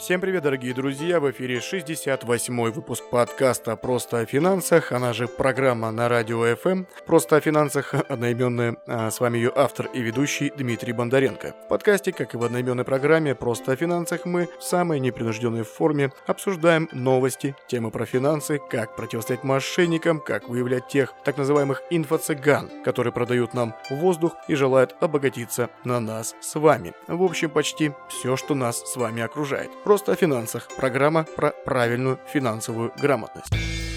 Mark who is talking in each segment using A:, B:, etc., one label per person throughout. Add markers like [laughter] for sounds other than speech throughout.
A: Всем привет, дорогие друзья! В эфире 68-й выпуск подкаста «Просто о финансах», она же программа на радио FM «Просто о финансах», [laughs] одноименная. А с вами ее автор и ведущий Дмитрий Бондаренко. В подкасте, как и в одноименной программе «Просто о финансах», мы в самой непринужденной форме обсуждаем новости, темы про финансы, как противостоять мошенникам, как выявлять тех так называемых инфо-цыган, которые продают нам воздух и желают обогатиться на нас с вами. В общем, почти все, что нас с вами окружает. Просто о финансах. Программа про правильную финансовую грамотность.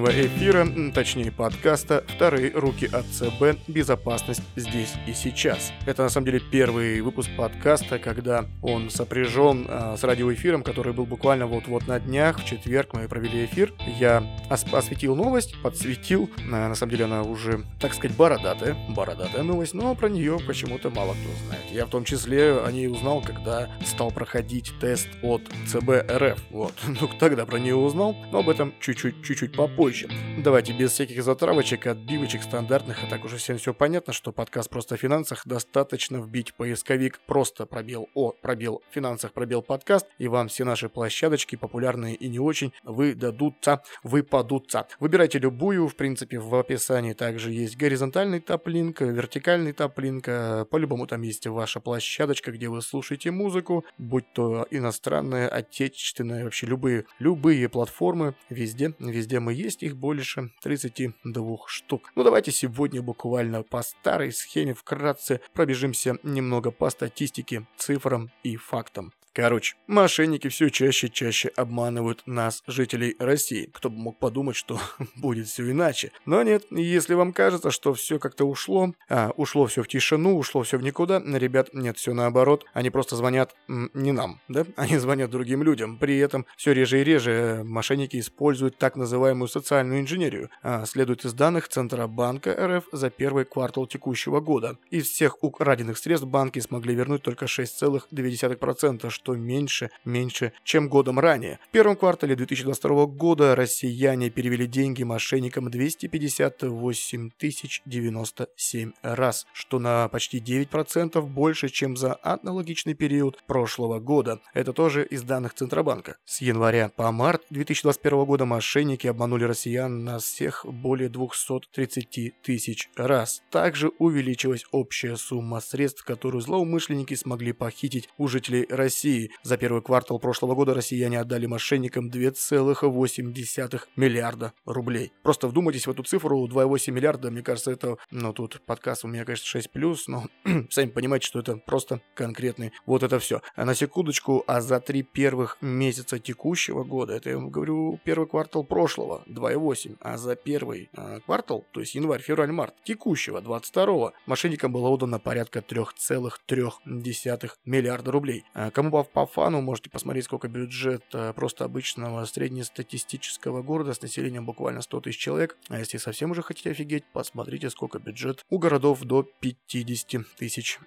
A: Сегодняшнего эфира, точнее подкаста «Вторые руки от ЦБ. Безопасность здесь и сейчас». Это на самом деле первый выпуск подкаста, когда он сопряжен а, с радиоэфиром, который был буквально вот-вот на днях, в четверг мы провели эфир. Я ос- осветил новость, подсветил, а, на самом деле она уже, так сказать, бородатая, бородатая новость, но про нее почему-то мало кто знает. Я в том числе о ней узнал, когда стал проходить тест от ЦБ РФ, вот. [laughs] Ну, тогда про нее узнал, но об этом чуть-чуть, чуть-чуть попозже позже. Давайте без всяких затравочек, отбивочек стандартных, а так уже всем все понятно, что подкаст просто о финансах достаточно вбить поисковик просто пробел о пробел финансах пробел подкаст, и вам все наши площадочки, популярные и не очень, выдадутся, выпадутся. Выбирайте любую, в принципе, в описании также есть горизонтальный топ-линк, вертикальный топ-линк, по-любому там есть ваша площадочка, где вы слушаете музыку, будь то иностранная, отечественная, вообще любые, любые платформы, везде, везде мы есть, их больше 32 штук. Ну давайте сегодня буквально по старой схеме вкратце пробежимся немного по статистике, цифрам и фактам. Короче, мошенники все чаще и чаще обманывают нас, жителей России. Кто бы мог подумать, что [laughs] будет все иначе. Но нет, если вам кажется, что все как-то ушло, а, ушло все в тишину, ушло все в никуда, ребят, нет, все наоборот. Они просто звонят м, не нам, да? [laughs] Они звонят другим людям. При этом все реже и реже э, мошенники используют так называемую социальную инженерию. А, следует из данных Центробанка РФ за первый квартал текущего года. Из всех украденных средств банки смогли вернуть только 6,2%, что меньше, меньше, чем годом ранее. В первом квартале 2022 года россияне перевели деньги мошенникам 258 тысяч 97 раз, что на почти 9% больше, чем за аналогичный период прошлого года. Это тоже из данных Центробанка. С января по март 2021 года мошенники обманули россиян на всех более 230 тысяч раз. Также увеличилась общая сумма средств, которую злоумышленники смогли похитить у жителей России России. За первый квартал прошлого года россияне отдали мошенникам 2,8 миллиарда рублей. Просто вдумайтесь в эту цифру 2,8 миллиарда. Мне кажется, это, ну тут подкаст у меня, конечно, 6 плюс, но [clears throat] сами понимаете, что это просто конкретный. Вот это все. А на секундочку, а за три первых месяца текущего года, это я вам говорю первый квартал прошлого 2,8, а за первый а, квартал, то есть январь, февраль, март текущего 22 мошенникам было отдано порядка 3,3 миллиарда рублей. А кому по, по фану можете посмотреть, сколько бюджет э, просто обычного среднестатистического города с населением буквально 100 тысяч человек. А если совсем уже хотите офигеть, посмотрите, сколько бюджет у городов до 50 тысяч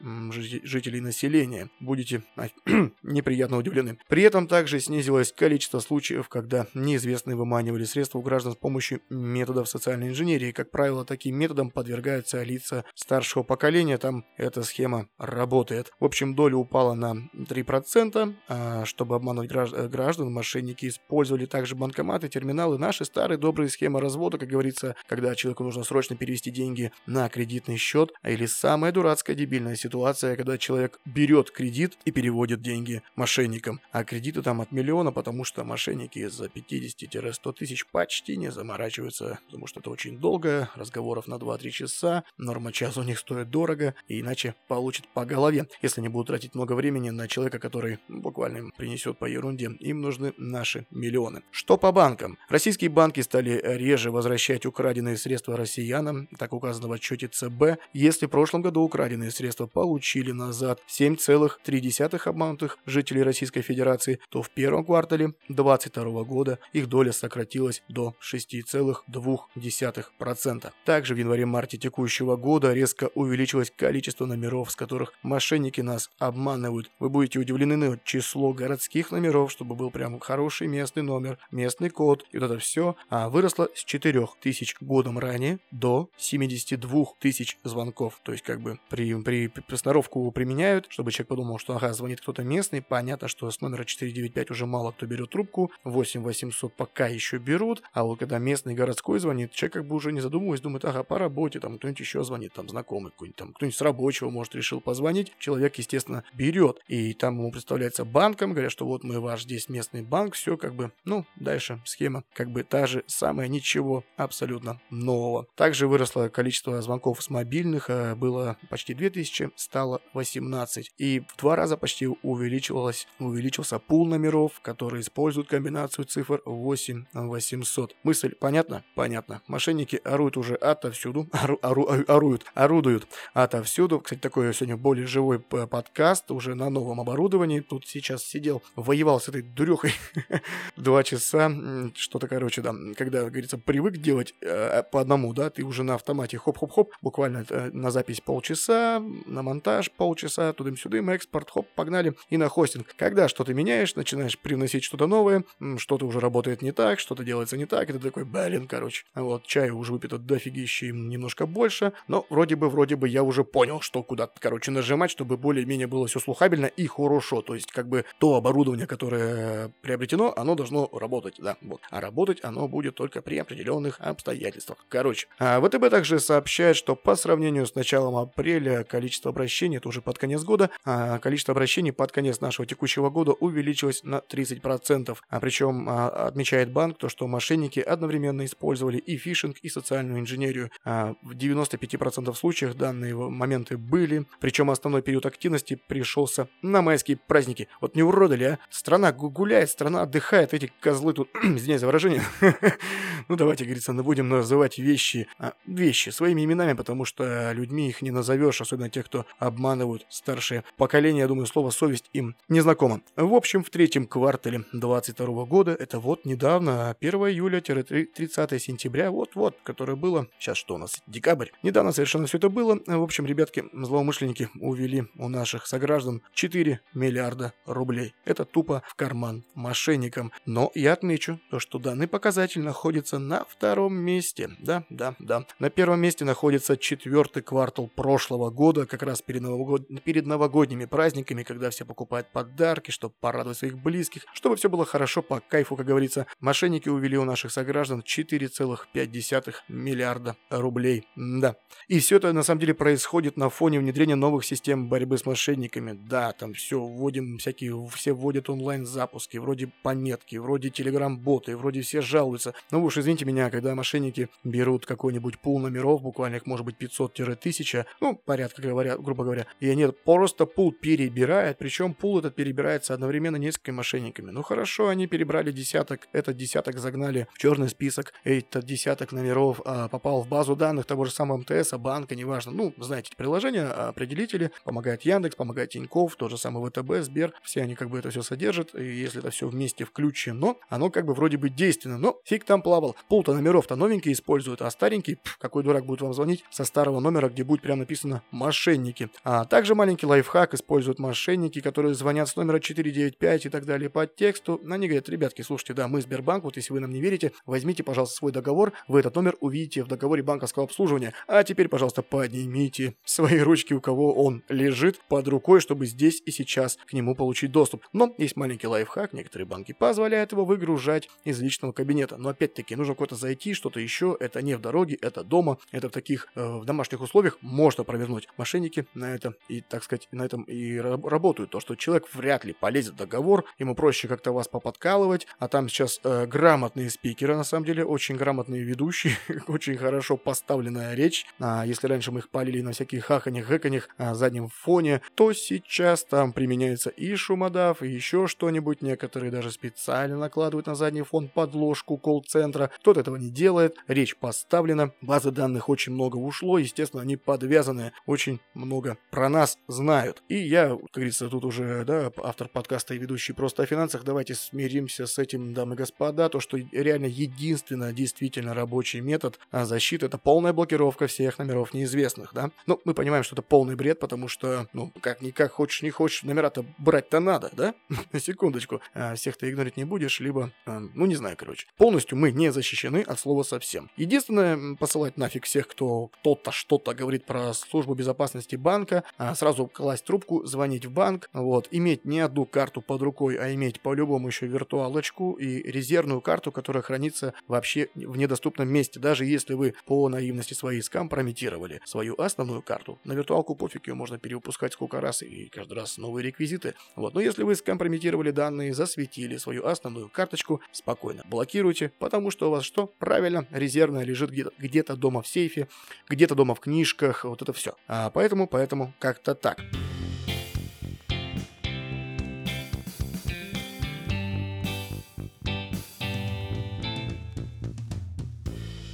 A: жителей населения. Будете [clears throat] неприятно удивлены. При этом также снизилось количество случаев, когда неизвестные выманивали средства у граждан с помощью методов социальной инженерии. Как правило, таким методом подвергаются лица старшего поколения. Там эта схема работает. В общем, доля упала на 3%. 2%. А, чтобы обмануть э, граждан, мошенники использовали также банкоматы, терминалы. Наши старые добрые схемы развода, как говорится, когда человеку нужно срочно перевести деньги на кредитный счет. Или самая дурацкая дебильная ситуация, когда человек берет кредит и переводит деньги мошенникам. А кредиты там от миллиона, потому что мошенники за 50-100 тысяч почти не заморачиваются, потому что это очень долго, разговоров на 2-3 часа, норма часа у них стоит дорого, и иначе получат по голове, если не будут тратить много времени на человека, который который буквально им принесет по ерунде. Им нужны наши миллионы. Что по банкам? Российские банки стали реже возвращать украденные средства россиянам, так указано в отчете ЦБ. Если в прошлом году украденные средства получили назад 7,3 обманутых жителей Российской Федерации, то в первом квартале 2022 года их доля сократилась до 6,2%. Также в январе-марте текущего года резко увеличилось количество номеров, с которых мошенники нас обманывают. Вы будете удивлены на число городских номеров, чтобы был прям хороший местный номер, местный код и вот это все, а выросло с 4 тысяч годом ранее до 72 тысяч звонков. То есть как бы при, при, при сноровку применяют, чтобы человек подумал, что ага, звонит кто-то местный, понятно, что с номера 495 уже мало кто берет трубку, 8800 пока еще берут, а вот когда местный городской звонит, человек как бы уже не задумываясь, думает, ага, по работе, там кто-нибудь еще звонит, там знакомый какой-нибудь, там кто-нибудь с рабочего, может, решил позвонить, человек, естественно, берет, и там ему представляется банком, говорят, что вот мы ваш здесь местный банк, все как бы, ну, дальше схема как бы та же самая, ничего абсолютно нового. Также выросло количество звонков с мобильных, а было почти 2000, стало 18, и в два раза почти увеличивалось, увеличился пул номеров, которые используют комбинацию цифр 8800. Мысль понятна? Понятно. Мошенники оруют уже отовсюду, [laughs] ору, ору, оруют, орудуют отовсюду. Кстати, такой сегодня более живой подкаст, уже на новом оборудовании. Тут сейчас сидел, воевал с этой дурехой [laughs] два часа. Что-то, короче, да, когда, говорится, привык делать э, по одному, да, ты уже на автомате хоп-хоп-хоп, буквально э, на запись полчаса, на монтаж полчаса, тудым-сюдым, экспорт, хоп, погнали, и на хостинг. Когда что-то меняешь, начинаешь привносить что-то новое, что-то уже работает не так, что-то делается не так, ты такой, блин, короче. Вот, чаю уже выпито дофигища немножко больше, но вроде бы, вроде бы я уже понял, что куда, короче, нажимать, чтобы более-менее было все слухабельно и хорошо. То есть, как бы, то оборудование, которое приобретено, оно должно работать, да, вот. А работать оно будет только при определенных обстоятельствах. Короче, а ВТБ также сообщает, что по сравнению с началом апреля количество обращений, это уже под конец года, а количество обращений под конец нашего текущего года увеличилось на 30%. А причем а, отмечает банк то, что мошенники одновременно использовали и фишинг, и социальную инженерию. В 95% случаев данные моменты были, причем основной период активности пришелся на майские праздники. Вот не уродали, а? Страна гуляет, страна отдыхает, эти козлы тут, [clears throat] извиняюсь за выражение, [laughs] ну давайте, говорится, будем называть вещи, а, вещи своими именами, потому что людьми их не назовешь, особенно тех, кто обманывают старшее поколение, я думаю, слово совесть им не знакомо. В общем, в третьем квартале 22 года, это вот недавно, 1 июля-30 сентября, вот-вот, которое было, сейчас что у нас, декабрь, недавно совершенно все это было. В общем, ребятки, злоумышленники увели у наших сограждан 4 миллиарда рублей. Это тупо в карман мошенникам. Но я отмечу то, что данный показатель находится на втором месте. Да, да, да. На первом месте находится четвертый квартал прошлого года, как раз перед, новогод... перед новогодними праздниками, когда все покупают подарки, чтобы порадовать своих близких, чтобы все было хорошо, по кайфу, как говорится. Мошенники увели у наших сограждан 4,5 миллиарда рублей. Да. И все это на самом деле происходит на фоне внедрения новых систем борьбы с мошенниками. Да, там все вводим всякие, все вводят онлайн-запуски, вроде пометки, вроде телеграм-боты, вроде все жалуются. Ну уж извините меня, когда мошенники берут какой-нибудь пул номеров, буквально их может быть 500-1000, ну, порядка, говоря, грубо говоря, и они просто пул перебирают, причем пул этот перебирается одновременно несколькими мошенниками. Ну хорошо, они перебрали десяток, этот десяток загнали в черный список, этот десяток номеров а, попал в базу данных того же самого МТС, банка, неважно. Ну, знаете, приложения, определители, помогает Яндекс, помогает Тиньков, тот же самый ВТБ, Сбер, все они как бы это все содержат, и если это все вместе включено, оно как бы вроде бы действенно, но фиг там плавал. Пул-то номеров-то новенькие используют, а старенький, пф, какой дурак будет вам звонить со старого номера, где будет прямо написано «мошенники». А также маленький лайфхак используют мошенники, которые звонят с номера 495 и так далее по тексту. Они говорят, ребятки, слушайте, да, мы Сбербанк, вот если вы нам не верите, возьмите, пожалуйста, свой договор, вы этот номер увидите в договоре банковского обслуживания. А теперь, пожалуйста, поднимите свои ручки, у кого он лежит под рукой, чтобы здесь и сейчас к нему получить доступ. Но есть маленький лайфхак, некоторые банки позволяют его выгружать из личного кабинета. Но опять-таки, нужно куда-то зайти, что-то еще, это не в дороге, это дома, это в таких э, в домашних условиях можно провернуть. Мошенники на это и, так сказать, на этом и работают. То, что человек вряд ли полезет в договор, ему проще как-то вас поподкалывать, а там сейчас э, грамотные спикеры, на самом деле, очень грамотные ведущие, [laughs] очень хорошо поставленная речь. А если раньше мы их палили на всяких хаханях, хэканях, а, заднем фоне, то сейчас там применяется говорится, и шумодав, и еще что-нибудь. Некоторые даже специально накладывают на задний фон подложку колл-центра. Кто-то этого не делает. Речь поставлена. Базы данных очень много ушло. Естественно, они подвязаны. Очень много про нас знают. И я, как говорится, тут уже, да, автор подкаста и ведущий просто о финансах. Давайте смиримся с этим, дамы и господа. То, что реально единственно действительно рабочий метод а, защиты это полная блокировка всех номеров неизвестных, да. Ну, мы понимаем, что это полный бред, потому что, ну, как-никак, хочешь не хочешь, номера-то брать-то надо, да? [laughs] Секундочку. А, всех ты игнорить не будешь, либо, а, ну, не знаю, короче. Полностью мы не защищены от слова совсем. Единственное, посылать нафиг всех, кто кто-то что-то говорит про службу безопасности банка, а, сразу класть трубку, звонить в банк, вот, иметь не одну карту под рукой, а иметь по-любому еще виртуалочку и резервную карту, которая хранится вообще в недоступном месте, даже если вы по наивности своей скомпрометировали свою основную карту. На виртуалку пофиг, ее можно перевыпускать сколько раз и каждый раз новые реквизиты. Вот. Но если вы скомпрометировали данные, засветили свою основную карточку, спокойно блокируйте, потому что у вас что? Правильно, резервная лежит где-то где дома в сейфе, где-то дома в книжках, вот это все. А поэтому, поэтому как-то так.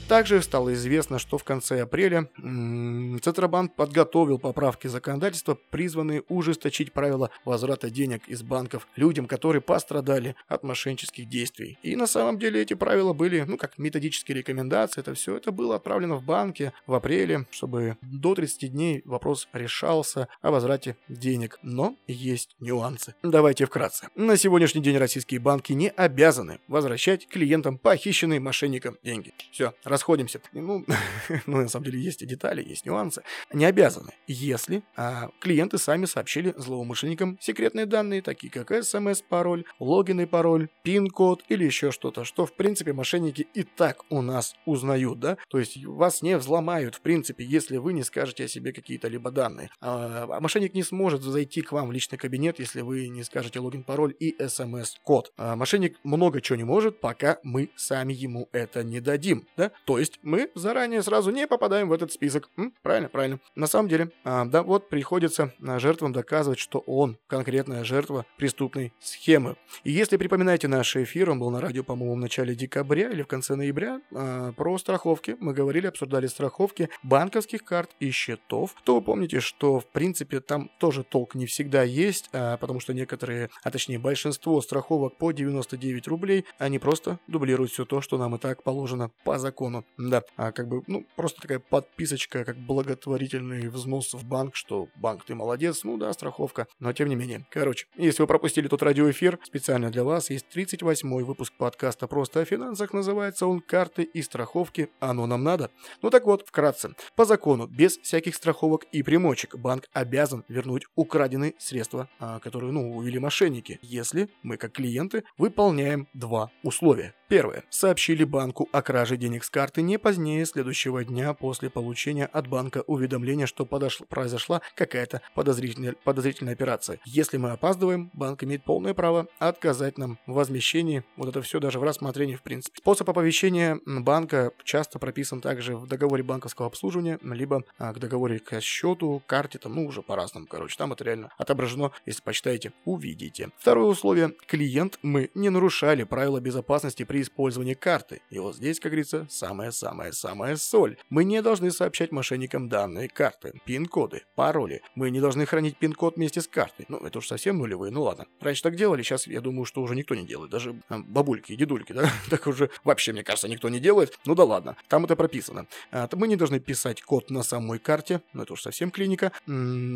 A: Также стало известно, что в конце апреля Центробанк подготовил поправки законодательства, призванные ужесточить правила возврата денег из банков людям, которые пострадали от мошеннических действий. И на самом деле эти правила были, ну, как методические рекомендации, это все это было отправлено в банки в апреле, чтобы до 30 дней вопрос решался о возврате денег. Но есть нюансы. Давайте вкратце. На сегодняшний день российские банки не обязаны возвращать клиентам похищенные мошенникам деньги. Все, расходимся. Ну, [laughs] ну, на самом деле есть и детали, есть нюансы. Не обязаны, если а, клиенты сами сообщили злоумышленникам секретные данные, такие как смс-пароль, логин и пароль, пин-код или еще что-то, что, в принципе, мошенники и так у нас узнают, да? То есть вас не взломают, в принципе, если вы не скажете о себе какие-то либо данные. А, а мошенник не сможет зайти к вам в личный кабинет, если вы не скажете логин, пароль и смс-код. А мошенник много чего не может, пока мы сами ему это не дадим, да? То есть мы заранее сразу не попадаем в этот список. М? Правильно, правильно. На самом деле, а, да, вот приходится а, жертвам доказывать, что он конкретная жертва преступной схемы. И если припоминаете наш эфир, он был на радио, по-моему, в начале декабря или в конце ноября, а, про страховки. Мы говорили, обсуждали страховки банковских карт и счетов, то вы помните, что в принципе там тоже толк не всегда есть, а, потому что некоторые, а точнее большинство страховок по 99 рублей, они просто дублируют все то, что нам и так положено по закону тему. Да, а как бы, ну, просто такая подписочка, как благотворительный взнос в банк, что банк, ты молодец, ну да, страховка, но тем не менее. Короче, если вы пропустили тот радиоэфир, специально для вас есть 38-й выпуск подкаста «Просто о финансах», называется он «Карты и страховки. Оно нам надо». Ну так вот, вкратце. По закону, без всяких страховок и примочек, банк обязан вернуть украденные средства, а, которые, ну, увели мошенники, если мы, как клиенты, выполняем два условия. Первое. Сообщили банку о краже денег с карты не позднее следующего дня после получения от банка уведомления, что подошло, произошла какая-то подозрительная, подозрительная операция. Если мы опаздываем, банк имеет полное право отказать нам в возмещении. Вот это все даже в рассмотрении в принципе. Способ оповещения банка часто прописан также в договоре банковского обслуживания, либо а, к договоре к счету, карте, там, ну уже по-разному, короче. Там это реально отображено, если почитаете, увидите. Второе условие. Клиент мы не нарушали правила безопасности при использовании карты. И вот здесь, как говорится, самая-самая-самая соль. Мы не должны сообщать мошенникам данные карты, пин-коды, пароли. Мы не должны хранить пин-код вместе с картой. Ну, это уж совсем нулевые, ну ладно. Раньше так делали, сейчас я думаю, что уже никто не делает. Даже бабульки и дедульки, да? [laughs] так уже вообще, мне кажется, никто не делает. Ну да ладно, там это прописано. А, мы не должны писать код на самой карте, ну это уж совсем клиника.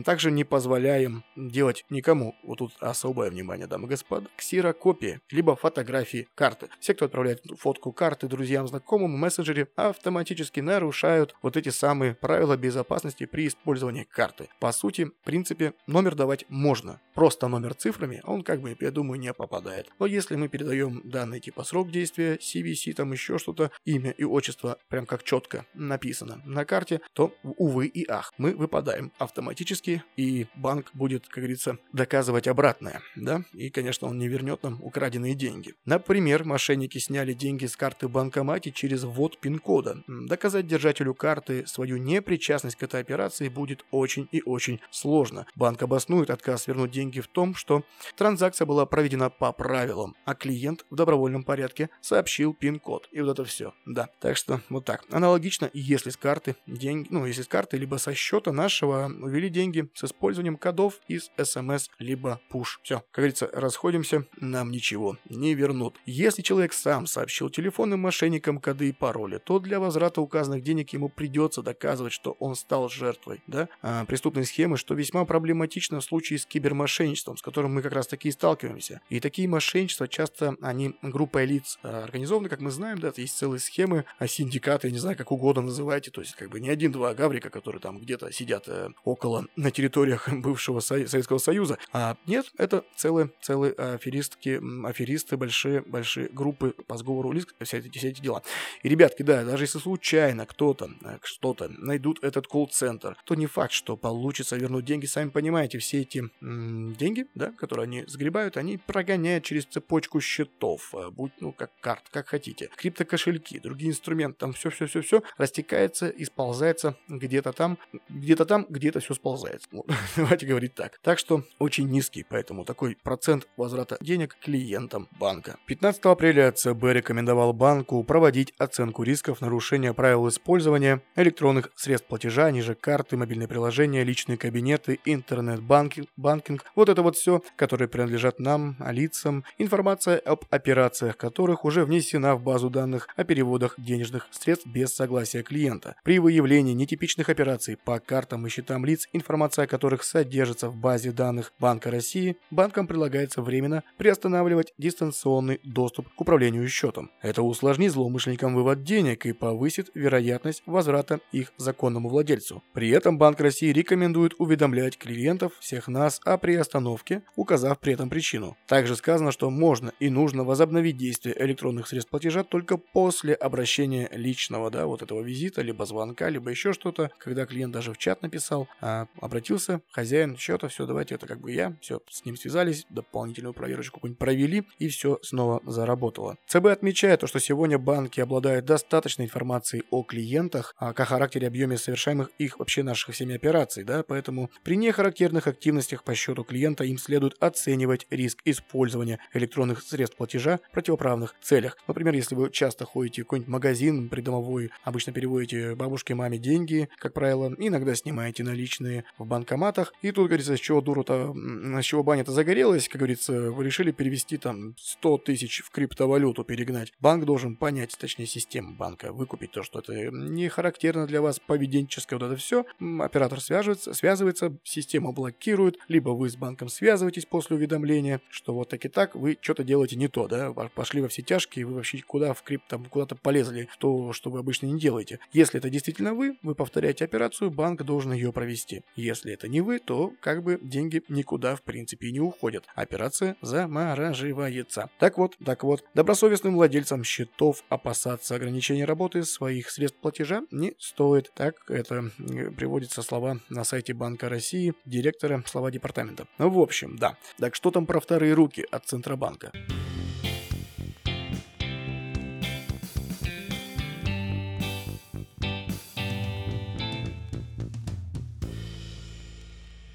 A: Также не позволяем делать никому, вот тут особое внимание, дамы и господа, ксерокопии, либо фотографии карты. Все, кто отправляет фотку карты друзьям, знакомым в мессенджере, автоматически нарушают вот эти самые правила безопасности при использовании карты. По сути, в принципе, номер давать можно. Просто номер цифрами, он как бы, я думаю, не попадает. Но если мы передаем данные типа срок действия, CVC, там еще что-то, имя и отчество, прям как четко написано на карте, то, увы и ах, мы выпадаем автоматически, и банк будет, как говорится, доказывать обратное, да? И, конечно, он не вернет нам украденные деньги. Например, мошенники сняли деньги с карты банкомате через ввод код пин-кода. Доказать держателю карты свою непричастность к этой операции будет очень и очень сложно. Банк обоснует отказ вернуть деньги в том, что транзакция была проведена по правилам, а клиент в добровольном порядке сообщил пин-код. И вот это все. Да, так что вот так. Аналогично, если с карты деньги, ну, если с карты, либо со счета нашего увели деньги с использованием кодов из SMS, либо push. Все, как говорится, расходимся, нам ничего не вернут. Если человек сам сообщил телефонным мошенникам коды и пароли, то для возврата указанных денег ему придется доказывать, что он стал жертвой да, а, преступной схемы, что весьма проблематично в случае с кибермошенничеством, с которым мы как раз таки и сталкиваемся. И такие мошенничества часто, они группой лиц а, организованы, как мы знаем, да, есть целые схемы, а синдикаты, не знаю, как угодно называйте, то есть как бы не один-два гаврика, которые там где-то сидят э, около, на территориях [laughs] бывшего Со- Советского Союза, а нет, это целые, целые аферистки, аферисты, большие, большие группы по сговору лиц, все эти, все эти дела. И, ребятки, да, даже если случайно кто-то, э, что-то найдут этот колл-центр, то не факт, что получится вернуть деньги. Сами понимаете, все эти м- деньги, да, которые они сгребают, они прогоняют через цепочку счетов, э, будь, ну, как карт, как хотите. Криптокошельки, другие инструменты, там все-все-все-все растекается и сползается где-то там, где-то там, где-то все сползается. Вот. [laughs] Давайте говорить так. Так что очень низкий, поэтому такой процент возврата денег клиентам банка. 15 апреля ЦБ рекомендовал банку проводить оценку рисков нарушения правил использования электронных средств платежа, ниже карты, мобильные приложения, личные кабинеты, интернет-банкинг, банкинг, вот это вот все, которые принадлежат нам, лицам, информация об операциях которых уже внесена в базу данных о переводах денежных средств без согласия клиента. При выявлении нетипичных операций по картам и счетам лиц, информация о которых содержится в базе данных Банка России, банкам предлагается временно приостанавливать дистанционный доступ к управлению счетом. Это усложнит злоумышленникам вывод денег и повысит вероятность возврата их законному владельцу. При этом Банк России рекомендует уведомлять клиентов всех нас о приостановке, указав при этом причину. Также сказано, что можно и нужно возобновить действие электронных средств платежа только после обращения личного, да, вот этого визита, либо звонка, либо еще что-то, когда клиент даже в чат написал, а, обратился, хозяин счета, все, давайте, это как бы я, все, с ним связались, дополнительную проверочку какую-нибудь провели, и все снова заработало. ЦБ отмечает то, что сегодня банки обладают достаточной информацией о клиентах, о характере, объеме совершаемых их вообще наших всеми операций, да, поэтому при нехарактерных активностях по счету клиента им следует оценивать риск использования электронных средств платежа в противоправных целях. Например, если вы часто ходите в какой-нибудь магазин придомовой, обычно переводите бабушке, маме деньги, как правило, иногда снимаете наличные в банкоматах, и тут, говорится, с чего дуру-то, с чего баня-то загорелась, как говорится, вы решили перевести там 100 тысяч в криптовалюту перегнать. Банк должен понять, точнее банка, выкупить то, что это не характерно для вас поведенческое, вот это все. Оператор связывается, связывается, система блокирует, либо вы с банком связываетесь после уведомления, что вот так и так, вы что-то делаете не то, да, пошли во все тяжкие, вы вообще куда в крипт, там, куда-то полезли, то, что вы обычно не делаете. Если это действительно вы, вы повторяете операцию, банк должен ее провести. Если это не вы, то как бы деньги никуда в принципе не уходят. Операция замораживается. Так вот, так вот, добросовестным владельцам счетов опасаться ограничения работы своих средств платежа не стоит. Так это приводится слова на сайте Банка России, директора, слова департамента. Ну, в общем, да. Так что там про вторые руки от Центробанка?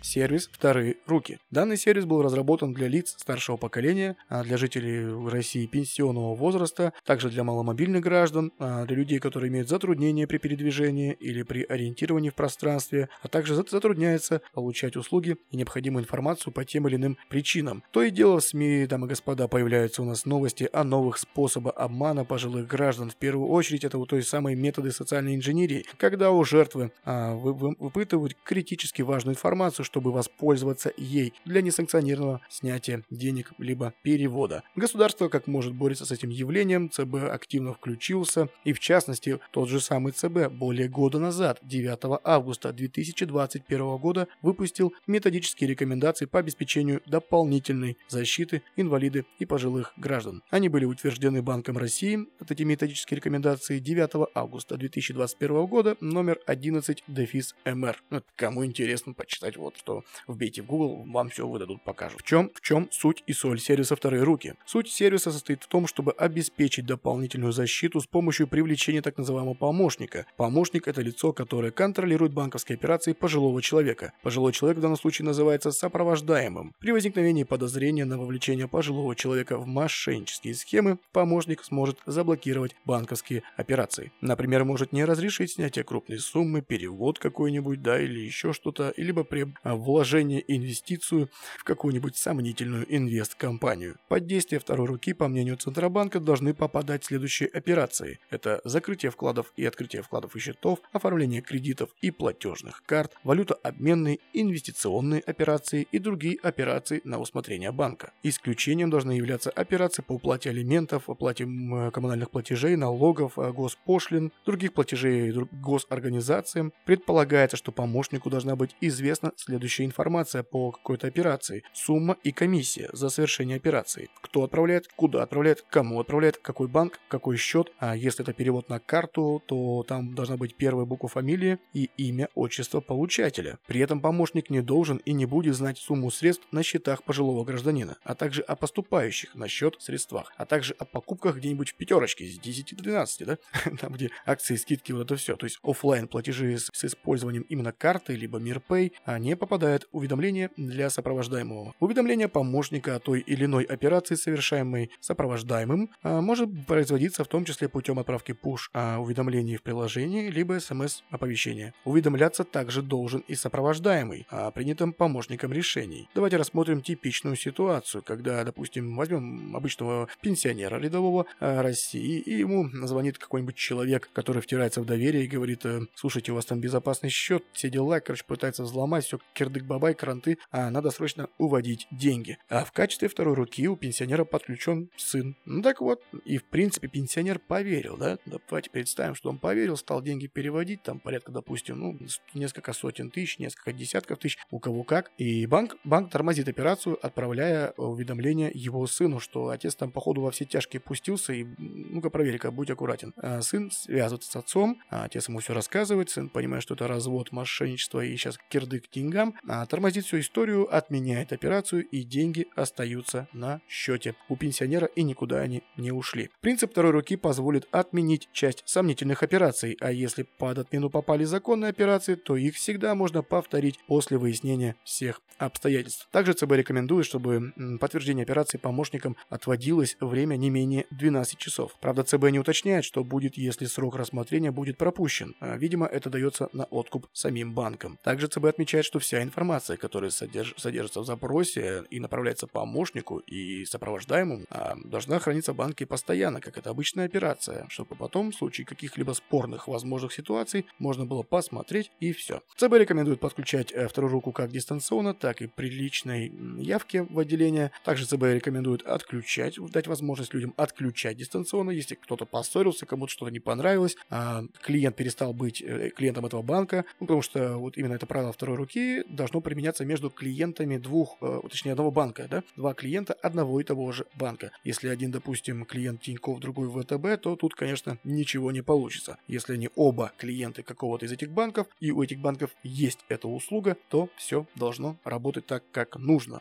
A: Сервис «Вторые руки». Данный сервис был разработан для лиц старшего поколения, а для жителей России пенсионного возраста, также для маломобильных граждан, а для людей, которые имеют затруднения при передвижении или при ориентировании в пространстве, а также затрудняется получать услуги и необходимую информацию по тем или иным причинам. То и дело в СМИ, дамы и господа, появляются у нас новости о новых способах обмана пожилых граждан. В первую очередь это вот той самой методы социальной инженерии, когда у жертвы а, вы, вы, выпытывают критически важную информацию, что чтобы воспользоваться ей для несанкционированного снятия денег либо перевода. Государство как может борется с этим явлением, ЦБ активно включился, и в частности тот же самый ЦБ более года назад, 9 августа 2021 года, выпустил методические рекомендации по обеспечению дополнительной защиты инвалиды и пожилых граждан. Они были утверждены Банком России, вот эти методические рекомендации 9 августа 2021 года, номер 11 дефис МР. Ну, кому интересно почитать вот, что вбейте в Google, вам все выдадут, покажут. В чем, в чем суть и соль сервиса «Вторые руки»? Суть сервиса состоит в том, чтобы обеспечить дополнительную защиту с помощью привлечения так называемого помощника. Помощник – это лицо, которое контролирует банковские операции пожилого человека. Пожилой человек в данном случае называется сопровождаемым. При возникновении подозрения на вовлечение пожилого человека в мошеннические схемы, помощник сможет заблокировать банковские операции. Например, может не разрешить снятие крупной суммы, перевод какой-нибудь, да, или еще что-то, либо при вложении инвестицию в какую-нибудь сомнительную инвест-компанию. Под действие второй руки, по мнению Центробанка, должны попадать следующие операции. Это закрытие вкладов и открытие вкладов и счетов, оформление кредитов и платежных карт, валютообменные, инвестиционные операции и другие операции на усмотрение банка. Исключением должны являться операции по уплате алиментов, оплате коммунальных платежей, налогов, э, госпошлин, других платежей госорганизациям. Предполагается, что помощнику должна быть известна следующая информация по какой-то операции, сумма и комиссия за совершение операции, кто отправляет, куда отправляет, кому отправляет, какой банк, какой счет, а если это перевод на карту, то там должна быть первая буква фамилии и имя, отчество получателя. При этом помощник не должен и не будет знать сумму средств на счетах пожилого гражданина, а также о поступающих на счет средствах, а также о покупках где-нибудь в пятерочке с 10 до 12, да, [laughs] там где акции, скидки, вот это все. То есть офлайн платежи с, с использованием именно карты, либо Мирпэй, а не попадает уведомление для сопровождаемого. Уведомление помощника о той или иной операции, совершаемой сопровождаемым, а, может производиться в том числе путем отправки push а, уведомлений в приложении, либо смс-оповещения. Уведомляться также должен и сопровождаемый о принятом помощником решений. Давайте рассмотрим типичную ситуацию, когда, допустим, возьмем обычного пенсионера рядового э, России, и ему звонит какой-нибудь человек, который втирается в доверие и говорит, э, слушайте, у вас там безопасный счет, все дела, короче, пытается взломать, все кирдык-бабай, кранты, а надо срочно уводить деньги. А в качестве второй руки у пенсионера подключен сын. Ну так вот, и в принципе пенсионер поверил, да? Давайте представим, что он поверил, стал деньги переводить, там порядка, допустим, ну, несколько сотен тысяч, несколько десятков тысяч, у кого как. И банк, банк тормозит операцию, отправляя уведомление его сыну, что отец там, походу, во все тяжкие пустился, и ну-ка проверь-ка, будь аккуратен. А сын связывается с отцом, а отец ему все рассказывает, сын понимает, что это развод, мошенничество и сейчас кирдык деньгам, тормозит всю историю, отменяет операцию, и деньги остаются на счете у пенсионера, и никуда они не ушли. Принцип второй руки позволит отменить часть сомнительных операций, а если под отмену попали законные операции, то их всегда можно повторить после выяснения всех обстоятельств. Также ЦБ рекомендует, чтобы подтверждение операции помощникам отводилось время не менее 12 часов. Правда, ЦБ не уточняет, что будет, если срок рассмотрения будет пропущен. А, видимо, это дается на откуп самим банкам. Также ЦБ отмечает, что вся информация, которая содерж... содержится в запросе и направляется помощнику и сопровождаемому, а, должна храниться в банке постоянно, как это обычная операция, чтобы потом в случае каких-либо спорных возможных ситуаций можно было посмотреть и все. ЦБ рекомендует подключать э, вторую руку как дистанционно, так и при личной явке в отделение. Также ЦБ рекомендует отключать, дать возможность людям отключать дистанционно, если кто-то поссорился, кому-то что-то не понравилось, а клиент перестал быть э, клиентом этого банка, ну, потому что вот именно это правило второй руки должно применяться между клиентами двух, э, точнее одного банка, да, два клиента одного и того же банка. Если один, допустим, клиент Тинькофф, другой ВТБ, то тут, конечно, ничего не получится. Если они оба клиенты какого-то из этих банков, и у этих банков есть эта услуга, то все должно работать так, как нужно.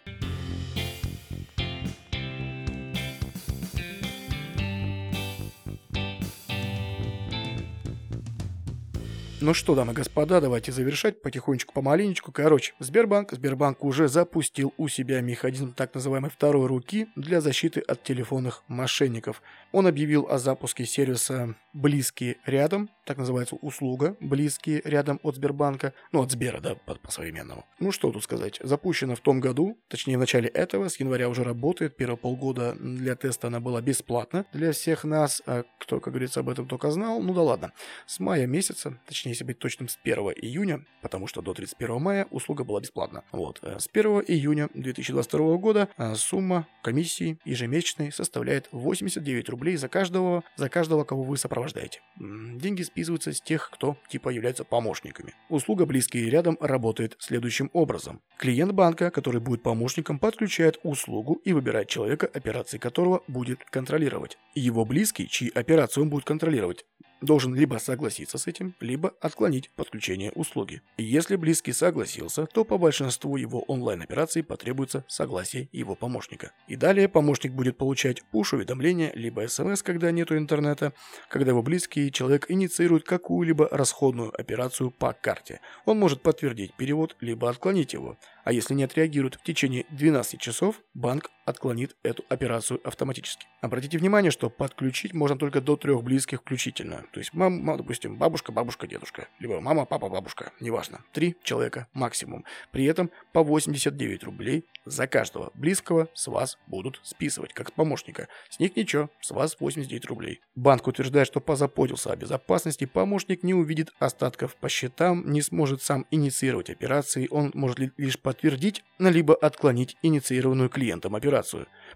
A: Ну что, дамы и господа, давайте завершать потихонечку, помаленечку. Короче, Сбербанк, Сбербанк уже запустил у себя механизм так называемой второй руки для защиты от телефонных мошенников. Он объявил о запуске сервиса «Близкие рядом», так называется услуга «Близкие рядом» от Сбербанка, ну от Сбера, да, по-современному. Ну что тут сказать, запущена в том году, точнее в начале этого, с января уже работает, первые полгода для теста она была бесплатна для всех нас, а кто, как говорится, об этом только знал, ну да ладно. С мая месяца, точнее если быть точным, с 1 июня, потому что до 31 мая услуга была бесплатна. Вот, э, с 1 июня 2022 года э, сумма комиссии ежемесячной составляет 89 рублей за каждого, за каждого, кого вы сопровождаете. Деньги списываются с тех, кто типа является помощниками. Услуга «Близкие рядом» работает следующим образом. Клиент банка, который будет помощником, подключает услугу и выбирает человека, операции которого будет контролировать. Его близкий, чьи операции он будет контролировать, должен либо согласиться с этим, либо отклонить подключение услуги. Если близкий согласился, то по большинству его онлайн-операций потребуется согласие его помощника. И далее помощник будет получать пуш-уведомления, либо смс, когда нету интернета, когда его близкий человек инициирует какую-либо расходную операцию по карте. Он может подтвердить перевод, либо отклонить его. А если не отреагирует в течение 12 часов, банк отклонит эту операцию автоматически. Обратите внимание, что подключить можно только до трех близких включительно. То есть, мама, допустим, бабушка, бабушка, дедушка. Либо мама, папа, бабушка. Неважно. Три человека максимум. При этом по 89 рублей за каждого близкого с вас будут списывать, как с помощника. С них ничего, с вас 89 рублей. Банк утверждает, что позаботился о безопасности, помощник не увидит остатков по счетам, не сможет сам инициировать операции, он может лишь под подтвердить, либо отклонить инициированную клиентом операцию.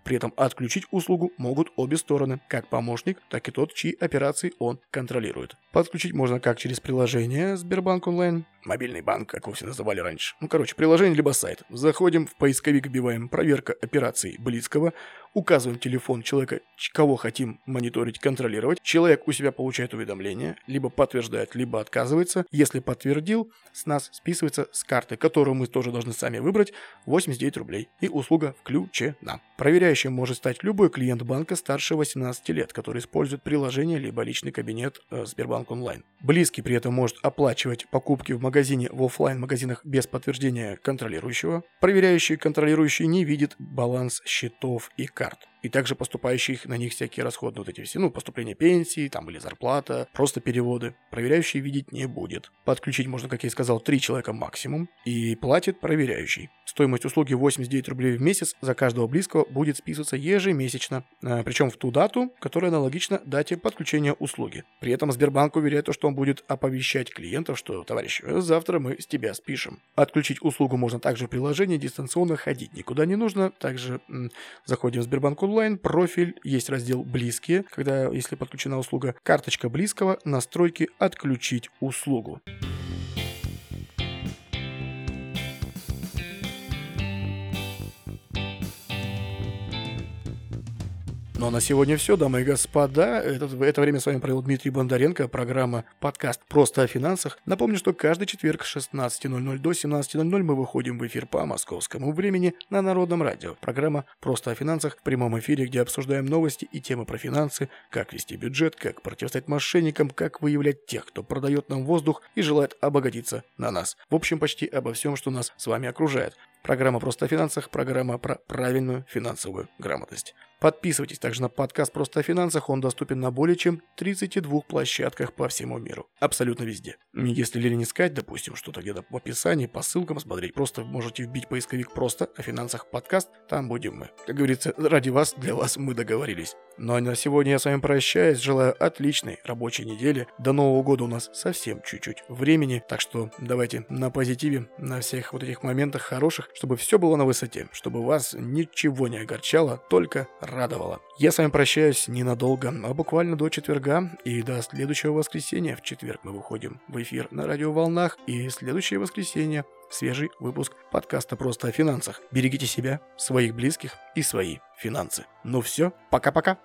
A: При этом отключить услугу могут обе стороны, как помощник, так и тот, чьи операции он контролирует. Подключить можно как через приложение Сбербанк онлайн, мобильный банк, как его все называли раньше. Ну, короче, приложение либо сайт. Заходим в поисковик, вбиваем проверка операций близкого, указываем телефон человека, кого хотим мониторить, контролировать. Человек у себя получает уведомление, либо подтверждает, либо отказывается. Если подтвердил, с нас списывается с карты, которую мы тоже должны сами выбрать, 89 рублей. И услуга включена. Проверяющим может стать любой клиент банка старше 18 лет, который использует приложение либо личный кабинет э, Сбербанк онлайн. Близкий при этом может оплачивать покупки в магазине в офлайн магазинах без подтверждения контролирующего. Проверяющий контролирующий не видит баланс счетов и карт и также поступающих на них всякие расходы, вот эти все, ну, поступление пенсии, там, или зарплата, просто переводы. Проверяющий видеть не будет. Подключить можно, как я и сказал, три человека максимум, и платит проверяющий. Стоимость услуги 89 рублей в месяц за каждого близкого будет списываться ежемесячно, а, причем в ту дату, которая аналогична дате подключения услуги. При этом Сбербанк уверяет, что он будет оповещать клиентов, что, товарищ, завтра мы с тебя спишем. Отключить услугу можно также в приложении, дистанционно ходить никуда не нужно. Также м- заходим в Сбербанк онлайн, профиль, есть раздел «Близкие», когда, если подключена услуга, карточка близкого, настройки «Отключить услугу». Ну а на сегодня все, дамы и господа. Это, это время с вами провел Дмитрий Бондаренко, программа подкаст «Просто о финансах». Напомню, что каждый четверг с 16.00 до 17.00 мы выходим в эфир по московскому времени на Народном радио. Программа «Просто о финансах» в прямом эфире, где обсуждаем новости и темы про финансы, как вести бюджет, как противостоять мошенникам, как выявлять тех, кто продает нам воздух и желает обогатиться на нас. В общем, почти обо всем, что нас с вами окружает. Программа «Просто о финансах», программа про правильную финансовую грамотность. Подписывайтесь также на подкаст «Просто о финансах», он доступен на более чем 32 площадках по всему миру. Абсолютно везде. Если лень искать, допустим, что-то где-то в описании, по ссылкам смотреть, просто можете вбить поисковик «Просто о финансах подкаст», там будем мы. Как говорится, ради вас, для вас мы договорились. Ну а на сегодня я с вами прощаюсь, желаю отличной рабочей недели. До Нового года у нас совсем чуть-чуть времени, так что давайте на позитиве, на всех вот этих моментах хороших, чтобы все было на высоте, чтобы вас ничего не огорчало, только радовало. Я с вами прощаюсь ненадолго, а буквально до четверга и до следующего воскресенья. В четверг мы выходим в эфир на радиоволнах и следующее воскресенье свежий выпуск подкаста «Просто о финансах». Берегите себя, своих близких и свои финансы. Ну все, пока-пока.